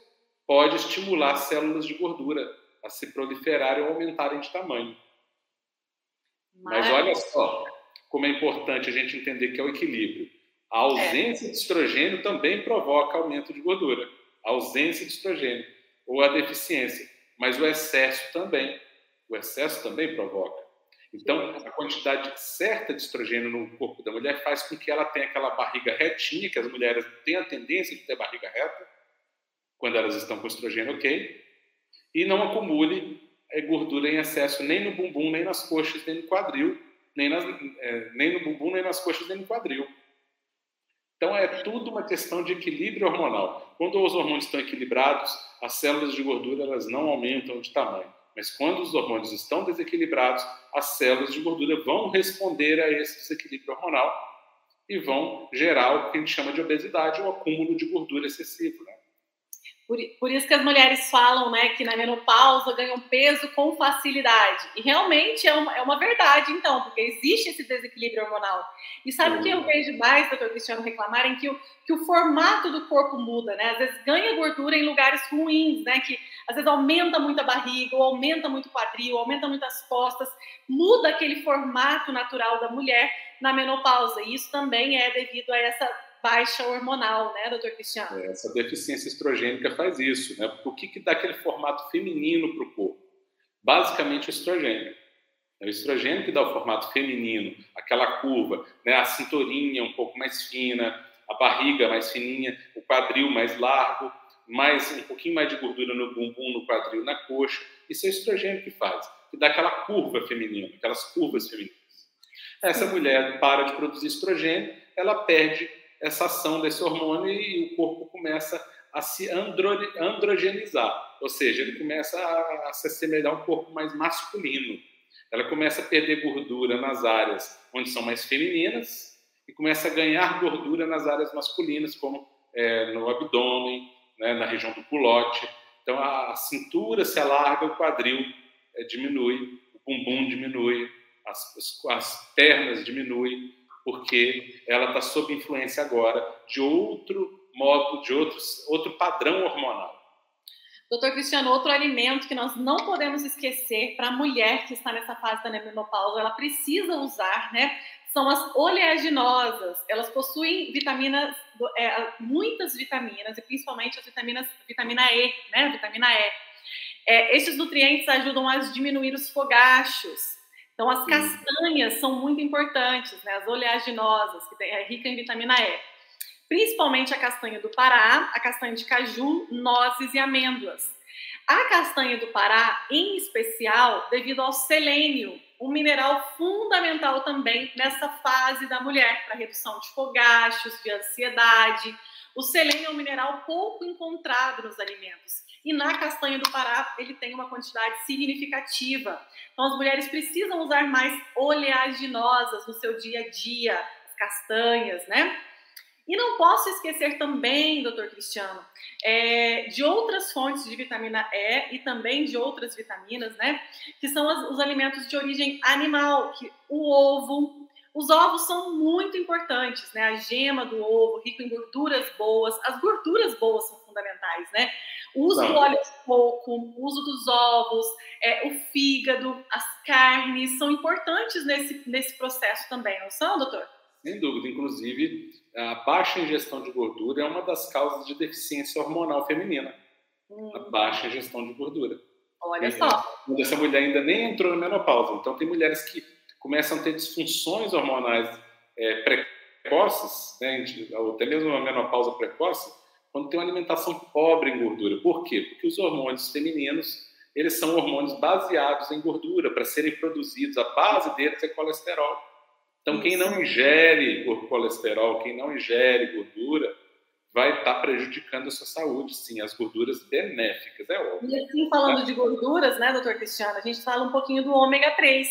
pode estimular células de gordura a se proliferarem ou aumentarem de tamanho. Mas, Mas olha só como é importante a gente entender que é o equilíbrio. A ausência é. de estrogênio também provoca aumento de gordura. A ausência de estrogênio ou a deficiência. Mas o excesso também. O excesso também provoca. Então, a quantidade certa de estrogênio no corpo da mulher faz com que ela tenha aquela barriga retinha, que as mulheres têm a tendência de ter barriga reta, quando elas estão com estrogênio ok, e não acumule é, gordura em excesso nem no bumbum, nem nas coxas, nem no quadril, nem, nas, é, nem no bumbum, nem nas coxas, nem no quadril. Então, é tudo uma questão de equilíbrio hormonal. Quando os hormônios estão equilibrados, as células de gordura elas não aumentam de tamanho. Mas quando os hormônios estão desequilibrados, as células de gordura vão responder a esse desequilíbrio hormonal e vão gerar o que a gente chama de obesidade, ou acúmulo de gordura excessivo. Por, por, isso que as mulheres falam né, que na menopausa ganham peso com facilidade. E realmente é uma, é uma verdade, então, porque existe esse desequilíbrio hormonal. E sabe o que eu vejo mais, doutor Cristiano, reclamarem? Que o, que o formato do corpo muda, né? Às vezes ganha gordura em lugares ruins, né? Que às vezes aumenta muito a barriga, ou aumenta muito o quadril, aumenta muito as costas, muda aquele formato natural da mulher na menopausa. E isso também é devido a essa baixa hormonal, né, doutor Cristiano? É, essa deficiência estrogênica faz isso, né? O que, que dá aquele formato feminino para o corpo? Basicamente o estrogênio. É o estrogênio que dá o formato feminino, aquela curva, né? a cinturinha um pouco mais fina, a barriga mais fininha, o quadril mais largo, mais um pouquinho mais de gordura no bumbum, no quadril, na coxa. Isso é o estrogênio que faz, que dá aquela curva feminina, aquelas curvas femininas. Essa mulher para de produzir estrogênio, ela perde essa ação desse hormônio e o corpo começa a se andro, androgenizar, ou seja, ele começa a, a se assemelhar a um corpo mais masculino. Ela começa a perder gordura nas áreas onde são mais femininas e começa a ganhar gordura nas áreas masculinas, como é, no abdômen, né, na região do culote. Então a, a cintura se alarga, o quadril é, diminui, o bumbum diminui, as, as, as pernas diminuem, porque ela está sob influência agora de outro modo, de outros, outro padrão hormonal. Doutor Cristiano, outro alimento que nós não podemos esquecer para a mulher que está nessa fase da menopausa, ela precisa usar, né? São as oleaginosas. Elas possuem vitaminas, é, muitas vitaminas, e principalmente as vitaminas, vitamina E, né? Vitamina E. É, esses nutrientes ajudam a diminuir os fogachos, então, as castanhas são muito importantes, né? as oleaginosas, que é rica em vitamina E. Principalmente a castanha do Pará, a castanha de caju, nozes e amêndoas. A castanha do Pará, em especial, devido ao selênio, um mineral fundamental também nessa fase da mulher, para redução de fogachos, de ansiedade. O selênio é um mineral pouco encontrado nos alimentos. E na castanha do Pará, ele tem uma quantidade significativa. Então, as mulheres precisam usar mais oleaginosas no seu dia a dia, as castanhas, né? E não posso esquecer também, doutor Cristiano, é, de outras fontes de vitamina E e também de outras vitaminas, né? Que são as, os alimentos de origem animal, que o ovo. Os ovos são muito importantes, né? A gema do ovo, rico em gorduras boas. As gorduras boas são fundamentais, né? Uso do óleo de coco, uso dos ovos, é, o fígado, as carnes são importantes nesse, nesse processo também, não são, doutor? Sem dúvida. Inclusive, a baixa ingestão de gordura é uma das causas de deficiência hormonal feminina. Hum. A baixa ingestão de gordura. Olha só. Quando essa mulher ainda nem entrou na menopausa. Então, tem mulheres que começam a ter disfunções hormonais é, precoces, né, ou até mesmo uma menopausa precoce, quando tem uma alimentação pobre em gordura. Por quê? Porque os hormônios femininos eles são hormônios baseados em gordura para serem produzidos. A base deles é colesterol. Então, quem não ingere colesterol, quem não ingere gordura, vai estar tá prejudicando a sua saúde, sim, as gorduras benéficas, é óbvio. E assim, falando de gorduras, né, doutor Cristiano, a gente fala um pouquinho do ômega 3.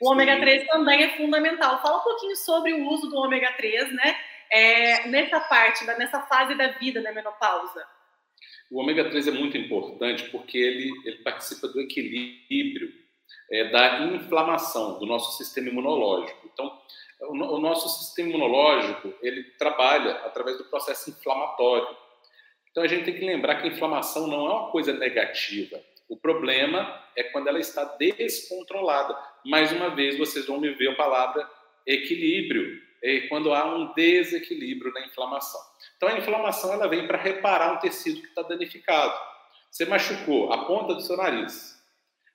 O ômega 3 também é fundamental. Fala um pouquinho sobre o uso do ômega 3, né, é, nessa parte, nessa fase da vida da menopausa. O ômega 3 é muito importante porque ele, ele participa do equilíbrio é, da inflamação do nosso sistema imunológico. Então, o, o nosso sistema imunológico ele trabalha através do processo inflamatório. Então, a gente tem que lembrar que a inflamação não é uma coisa negativa. O problema é quando ela está descontrolada. Mais uma vez, vocês vão me ver a palavra equilíbrio. Quando há um desequilíbrio na inflamação. Então, a inflamação ela vem para reparar um tecido que está danificado. Você machucou a ponta do seu nariz,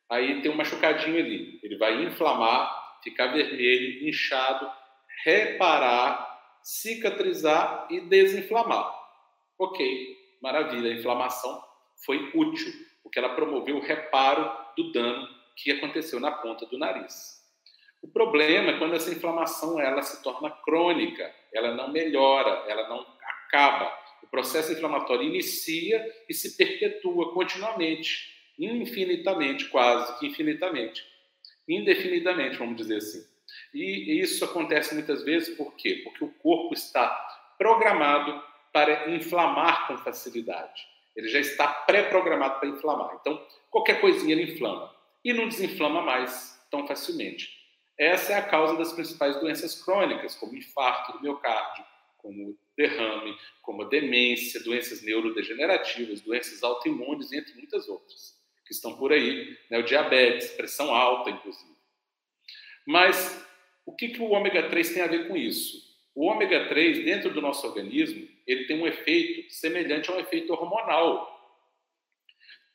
aí tem um machucadinho ali. Ele vai inflamar, ficar vermelho, inchado, reparar, cicatrizar e desinflamar. Ok, maravilha, a inflamação foi útil, porque ela promoveu o reparo do dano que aconteceu na ponta do nariz. O problema é quando essa inflamação ela se torna crônica, ela não melhora, ela não acaba. O processo inflamatório inicia e se perpetua continuamente infinitamente, quase que infinitamente, indefinidamente, vamos dizer assim. E isso acontece muitas vezes por quê? Porque o corpo está programado para inflamar com facilidade. Ele já está pré-programado para inflamar. Então, qualquer coisinha ele inflama e não desinflama mais tão facilmente. Essa é a causa das principais doenças crônicas, como infarto do miocárdio, como derrame, como demência, doenças neurodegenerativas, doenças autoimunes, entre muitas outras que estão por aí, né? o diabetes, pressão alta, inclusive. Mas o que, que o ômega 3 tem a ver com isso? O ômega 3, dentro do nosso organismo, ele tem um efeito semelhante a um efeito hormonal.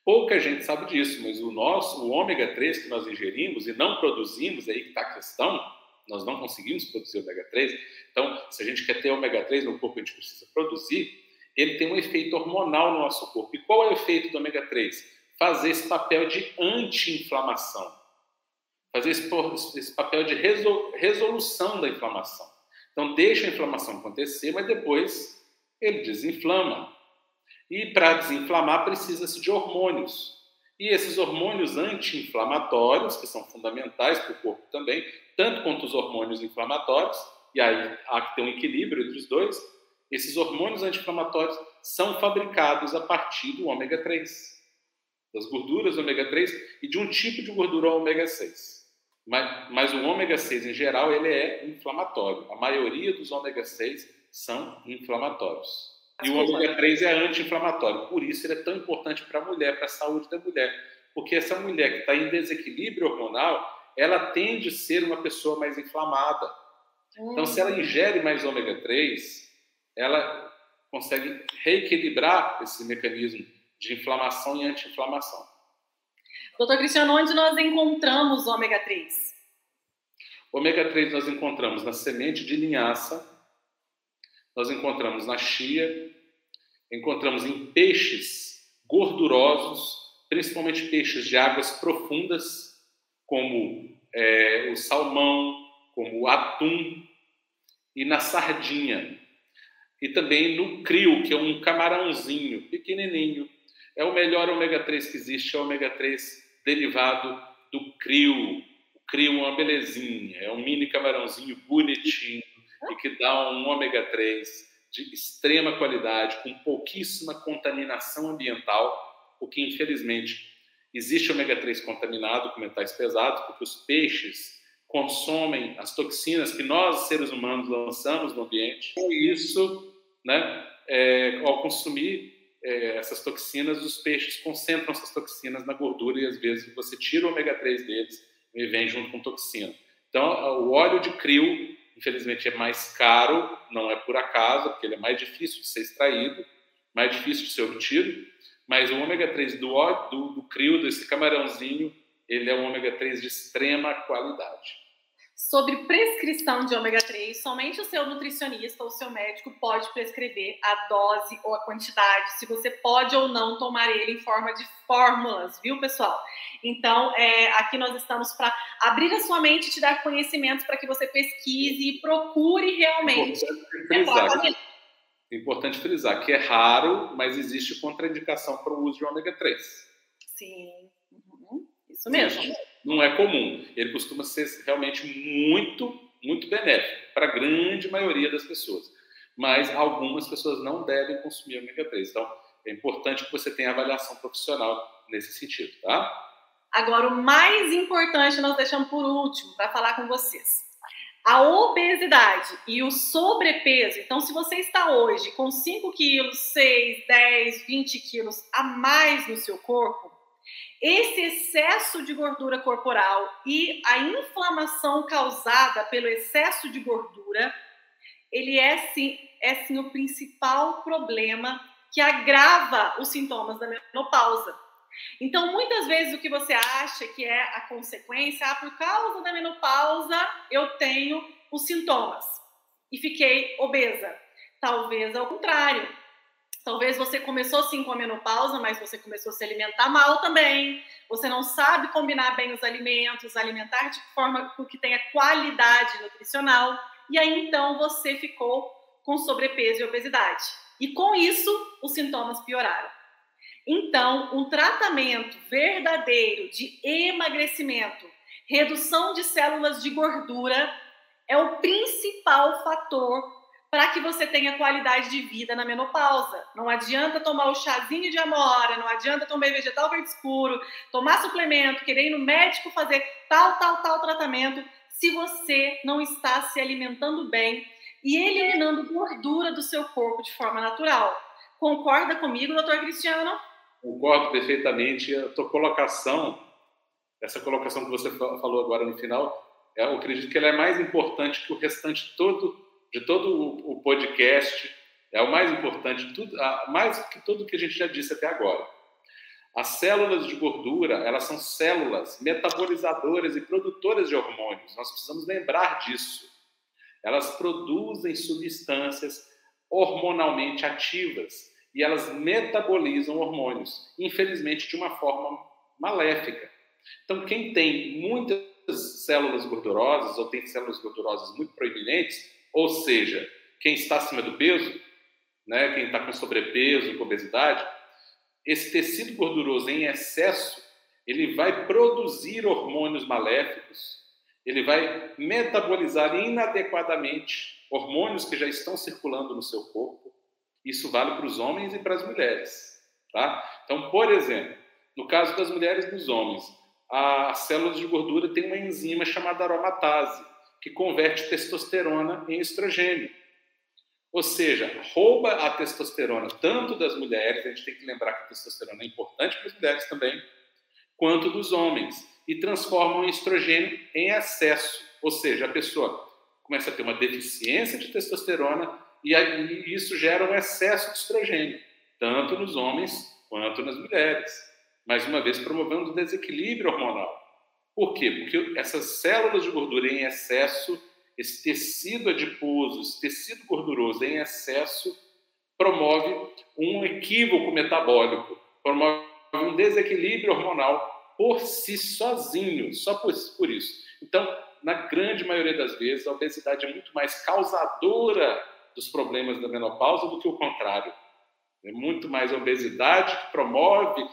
Pouca gente sabe disso, mas o nosso, o ômega 3 que nós ingerimos e não produzimos, aí que está a questão, nós não conseguimos produzir ômega 3. Então, se a gente quer ter ômega 3 no corpo, a gente precisa produzir. Ele tem um efeito hormonal no nosso corpo. E qual é o efeito do ômega 3? fazer esse papel de anti-inflamação, fazer esse, esse, papel de resolução da inflamação. Então, deixa a inflamação acontecer, mas depois ele desinflama. E para desinflamar, precisa-se de hormônios. E esses hormônios anti-inflamatórios, que são fundamentais para o corpo também, tanto quanto os hormônios inflamatórios, e aí há que ter um equilíbrio entre os dois, esses hormônios anti-inflamatórios são fabricados a partir do ômega 3 das gorduras ômega 3 e de um tipo de gordura ômega 6. Mas, mas o ômega 6 em geral ele é inflamatório. A maioria dos ômega 6 são inflamatórios. E o ômega 3 é anti-inflamatório. Por isso ele é tão importante para a mulher, para a saúde da mulher. Porque essa mulher que está em desequilíbrio hormonal, ela tende a ser uma pessoa mais inflamada. Então, se ela ingere mais ômega 3, ela consegue reequilibrar esse mecanismo de inflamação e anti-inflamação. Doutor Cristiano, onde nós encontramos ômega 3? O ômega 3 nós encontramos na semente de linhaça, nós encontramos na chia, encontramos em peixes gordurosos, principalmente peixes de águas profundas, como é, o salmão, como o atum e na sardinha. E também no crio, que é um camarãozinho pequenininho. É o melhor ômega 3 que existe, é o ômega 3 derivado do crio. O crio é uma belezinha, é um mini camarãozinho bonitinho e que dá um ômega 3 de extrema qualidade, com pouquíssima contaminação ambiental, o que infelizmente existe ômega 3 contaminado com metais pesados, porque os peixes consomem as toxinas que nós, seres humanos, lançamos no ambiente. Com isso, né, é, ao consumir é, essas toxinas, os peixes concentram essas toxinas na gordura e às vezes você tira o ômega 3 deles e vem junto com toxina. Então, o óleo de crio infelizmente é mais caro, não é por acaso, porque ele é mais difícil de ser extraído, mais difícil de ser obtido, mas o ômega 3 do, do, do crio, desse camarãozinho, ele é um ômega 3 de extrema qualidade sobre prescrição de ômega 3, somente o seu nutricionista ou seu médico pode prescrever a dose ou a quantidade, se você pode ou não tomar ele em forma de fórmulas, viu, pessoal? Então, é, aqui nós estamos para abrir a sua mente e te dar conhecimentos para que você pesquise e procure realmente. Importante frisar, importante frisar que é raro, mas existe contraindicação para o uso de ômega 3. Sim, uhum. isso mesmo. Sim não é comum. Ele costuma ser realmente muito, muito benéfico para a grande maioria das pessoas. Mas algumas pessoas não devem consumir ômega 3. Então, é importante que você tenha avaliação profissional nesse sentido, tá? Agora, o mais importante nós deixamos por último para falar com vocês. A obesidade e o sobrepeso. Então, se você está hoje com 5 quilos, 6, 10, 20 quilos a mais no seu corpo, esse excesso de gordura corporal e a inflamação causada pelo excesso de gordura, ele é sim, é sim o principal problema que agrava os sintomas da menopausa. Então, muitas vezes o que você acha que é a consequência, ah, por causa da menopausa eu tenho os sintomas e fiquei obesa. Talvez ao contrário. Talvez você começou sim com a menopausa, mas você começou a se alimentar mal também. Você não sabe combinar bem os alimentos, alimentar de forma que tenha qualidade nutricional. E aí então você ficou com sobrepeso e obesidade. E com isso, os sintomas pioraram. Então, um tratamento verdadeiro de emagrecimento, redução de células de gordura, é o principal fator para que você tenha qualidade de vida na menopausa. Não adianta tomar o chazinho de amora, não adianta tomar vegetal verde escuro, tomar suplemento, querer ir no médico fazer tal, tal, tal tratamento, se você não está se alimentando bem e eliminando gordura do seu corpo de forma natural. Concorda comigo, doutor Cristiano? Concordo perfeitamente. A tua colocação, essa colocação que você falou agora no final, eu acredito que ela é mais importante que o restante todo de todo o podcast, é o mais importante, tudo, mais que tudo que a gente já disse até agora. As células de gordura, elas são células metabolizadoras e produtoras de hormônios. Nós precisamos lembrar disso. Elas produzem substâncias hormonalmente ativas e elas metabolizam hormônios, infelizmente de uma forma maléfica. Então, quem tem muitas células gordurosas ou tem células gordurosas muito proeminentes, ou seja, quem está acima do peso, né, quem está com sobrepeso, com obesidade, esse tecido gorduroso em excesso, ele vai produzir hormônios maléficos, ele vai metabolizar inadequadamente hormônios que já estão circulando no seu corpo. Isso vale para os homens e para as mulheres. Tá? Então, por exemplo, no caso das mulheres e dos homens, as células de gordura têm uma enzima chamada aromatase que converte testosterona em estrogênio. Ou seja, rouba a testosterona tanto das mulheres, a gente tem que lembrar que a testosterona é importante para as mulheres também, quanto dos homens, e transforma o estrogênio em excesso. Ou seja, a pessoa começa a ter uma deficiência de testosterona e isso gera um excesso de estrogênio, tanto nos homens quanto nas mulheres. Mais uma vez, promovendo um desequilíbrio hormonal. Por quê? Porque essas células de gordura em excesso, esse tecido adiposo, esse tecido gorduroso em excesso, promove um equívoco metabólico, promove um desequilíbrio hormonal por si sozinho, só por, isso. Então, na grande maioria das vezes, a obesidade é muito mais causadora dos problemas da menopausa do que o contrário. É muito mais a obesidade que promove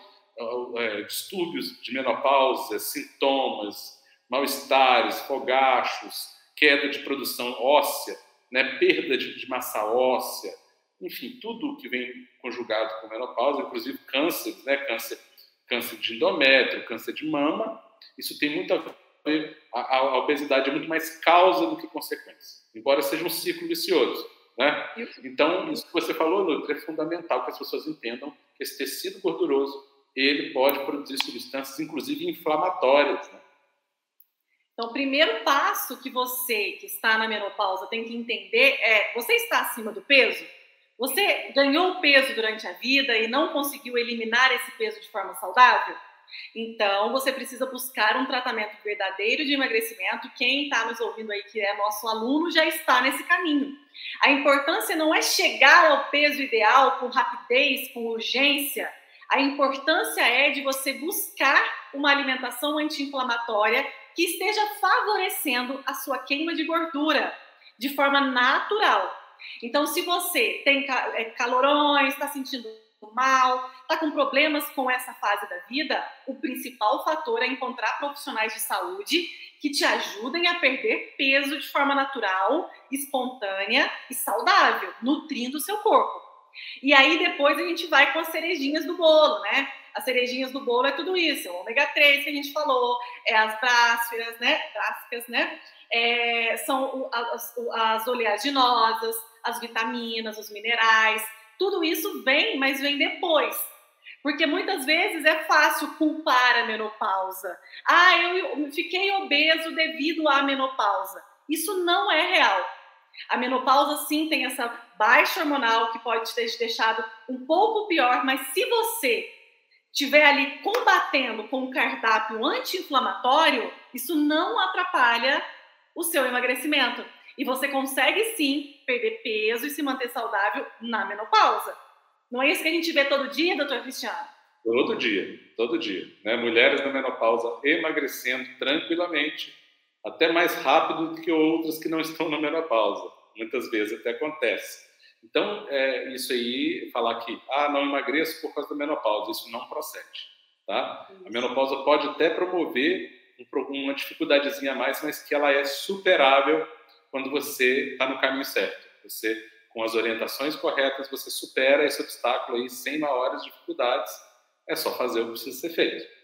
é, distúrbios de menopausa, sintomas, mal-estares, fogachos, queda de produção óssea, né, perda de, de massa óssea, enfim, tudo que vem conjugado com menopausa, inclusive câncer, né, câncer, câncer de endométrio, câncer de mama, isso tem muito a ver, a, a obesidade é muito mais causa do que consequência, embora seja um ciclo vicioso. Né? Então, isso que você falou, Nutri, é fundamental que as pessoas entendam que esse tecido gorduroso ele pode produzir substâncias, inclusive inflamatórias. Né? Então, o primeiro passo que você que está na menopausa tem que entender é: você está acima do peso? Você ganhou peso durante a vida e não conseguiu eliminar esse peso de forma saudável? Então, você precisa buscar um tratamento verdadeiro de emagrecimento. Quem está nos ouvindo aí, que é nosso aluno, já está nesse caminho. A importância não é chegar ao peso ideal com rapidez, com urgência. A importância é de você buscar uma alimentação anti-inflamatória que esteja favorecendo a sua queima de gordura de forma natural. Então, se você tem é, calorões, está sentindo mal, está com problemas com essa fase da vida, o principal fator é encontrar profissionais de saúde que te ajudem a perder peso de forma natural, espontânea e saudável, nutrindo o seu corpo. E aí depois a gente vai com as cerejinhas do bolo, né? As cerejinhas do bolo é tudo isso, é o ômega 3 que a gente falou, é as brásferas, né? Brásficas, né? É, são as, as oleaginosas, as vitaminas, os minerais, tudo isso vem, mas vem depois. Porque muitas vezes é fácil culpar a menopausa. Ah, eu fiquei obeso devido à menopausa. Isso não é real. A menopausa sim tem essa baixa hormonal que pode ter te deixado um pouco pior, mas se você estiver ali combatendo com um cardápio anti-inflamatório, isso não atrapalha o seu emagrecimento. E você consegue sim perder peso e se manter saudável na menopausa. Não é isso que a gente vê todo dia, doutor Cristiano? Todo dia, todo dia. Né? Mulheres na menopausa emagrecendo tranquilamente, até mais rápido do que outras que não estão na menopausa. Muitas vezes até acontece. Então, é, isso aí, falar que, ah, não emagreço por causa da menopausa, isso não procede. Tá? A menopausa pode até promover uma dificuldadezinha a mais, mas que ela é superável quando você está no caminho certo. Você, com as orientações corretas, você supera esse obstáculo aí sem maiores dificuldades. É só fazer o que precisa ser feito.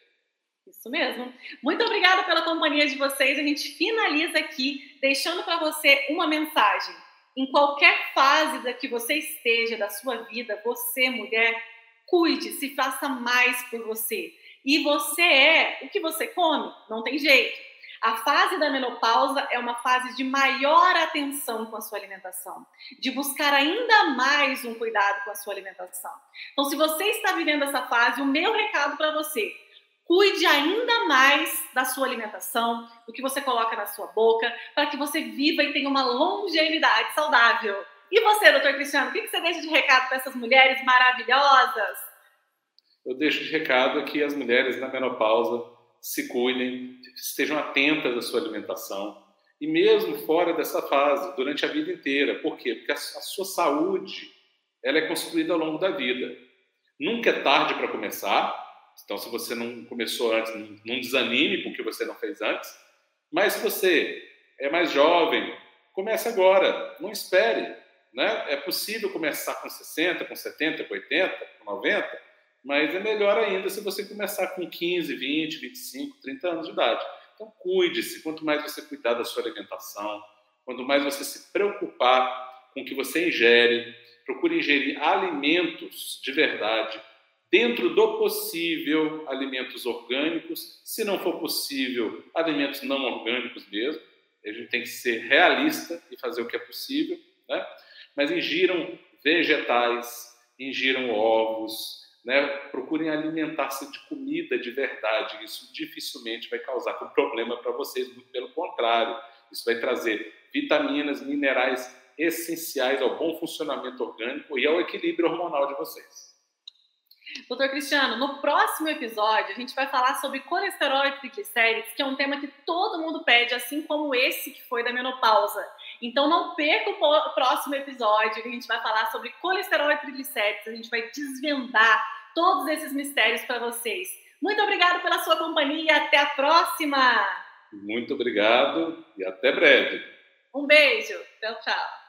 Isso mesmo. Muito obrigada pela companhia de vocês. A gente finaliza aqui deixando para você uma mensagem. Em qualquer fase da que você esteja da sua vida, você, mulher, cuide, se faça mais por você. E você é o que você come, não tem jeito. A fase da menopausa é uma fase de maior atenção com a sua alimentação, de buscar ainda mais um cuidado com a sua alimentação. Então, se você está vivendo essa fase, o meu recado para você, cuide ainda mais da sua alimentação, do que você coloca na sua boca, para que você viva e tenha uma longevidade saudável. E você, doutor Cristiano, o que você deixa de recado para essas mulheres maravilhosas? Eu deixo de recado que as mulheres na menopausa se cuidem, estejam atentas à sua alimentação. E mesmo fora dessa fase, durante a vida inteira. Por quê? Porque a, sua saúde ela é construída ao longo da vida. Nunca é tarde para começar. Então, se você não começou antes, não desanime porque você não fez antes. Mas se você é mais jovem, comece agora. Não espere. Né? É possível começar com 60, com 70, com 80, com 90 mas é melhor ainda se você começar com 15, 20, 25, 30 anos de idade. Então, cuide-se. Quanto mais você cuidar da sua alimentação, quanto mais você se preocupar com o que você ingere, procure ingerir alimentos de verdade, dentro do possível, alimentos orgânicos, se não for possível, alimentos não orgânicos mesmo. A gente tem que ser realista e fazer o que é possível, né? Mas ingiram vegetais, ingiram ovos, né, procurem alimentar-se de comida de verdade. Isso dificilmente vai causar um problema para vocês, muito pelo contrário. Isso vai trazer vitaminas, minerais essenciais ao bom funcionamento orgânico e ao equilíbrio hormonal de vocês. Doutor Cristiano, no próximo episódio a gente vai falar sobre colesterol e triglicérides, que é um tema que todo mundo pede, assim como esse que foi da menopausa. Então não perca o próximo episódio, que a gente vai falar sobre colesterol e triglicérides, a gente vai desvendar todos esses mistérios para vocês. Muito obrigado pela sua companhia e até a próxima! Muito obrigado e até breve. Um beijo. Tchau, tchau.